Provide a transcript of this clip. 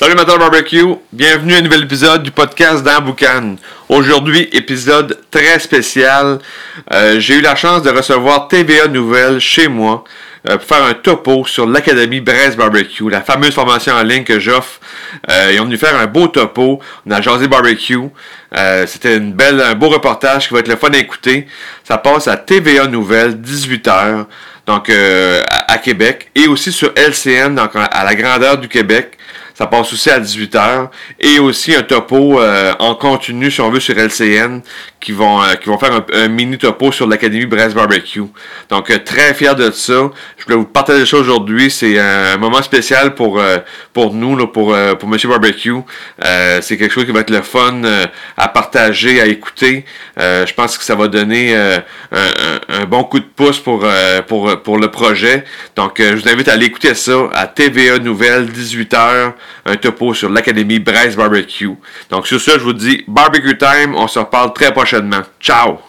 Salut Matin Barbecue, bienvenue à un nouvel épisode du podcast dans. Aujourd'hui, épisode très spécial. Euh, j'ai eu la chance de recevoir TVA Nouvelle chez moi euh, pour faire un topo sur l'Académie Brest Barbecue, la fameuse formation en ligne que j'offre. Euh, ils ont venu faire un beau topo. On a jasé barbecue. C'était une belle, un beau reportage qui va être le fun à écouter. Ça passe à TVA Nouvelle, 18h, donc à, à, Québec, et aussi sur LCN, donc à la grandeur du Québec. Ça passe aussi à 18h. Et aussi un topo euh, en continu, si on veut, sur LCN, qui vont, euh, qui vont faire un, mini topo sur l'Académie Brest Barbecue. Donc, euh, très fier de ça. Je voulais vous partager ça aujourd'hui. C'est un moment spécial pour, pour nous, là, pour, pour Monsieur Barbecue. c'est quelque chose qui va être le fun à partager, à écouter. je pense que ça va donner un, un, bon coup de pouce pour, pour, pour le projet. Donc, je vous invite à aller écouter ça à TVA Nouvelle, 18h un topo sur l'Académie Brest Barbecue. Donc sur ça, je vous dis barbecue time, on se reparle très prochainement. Ciao!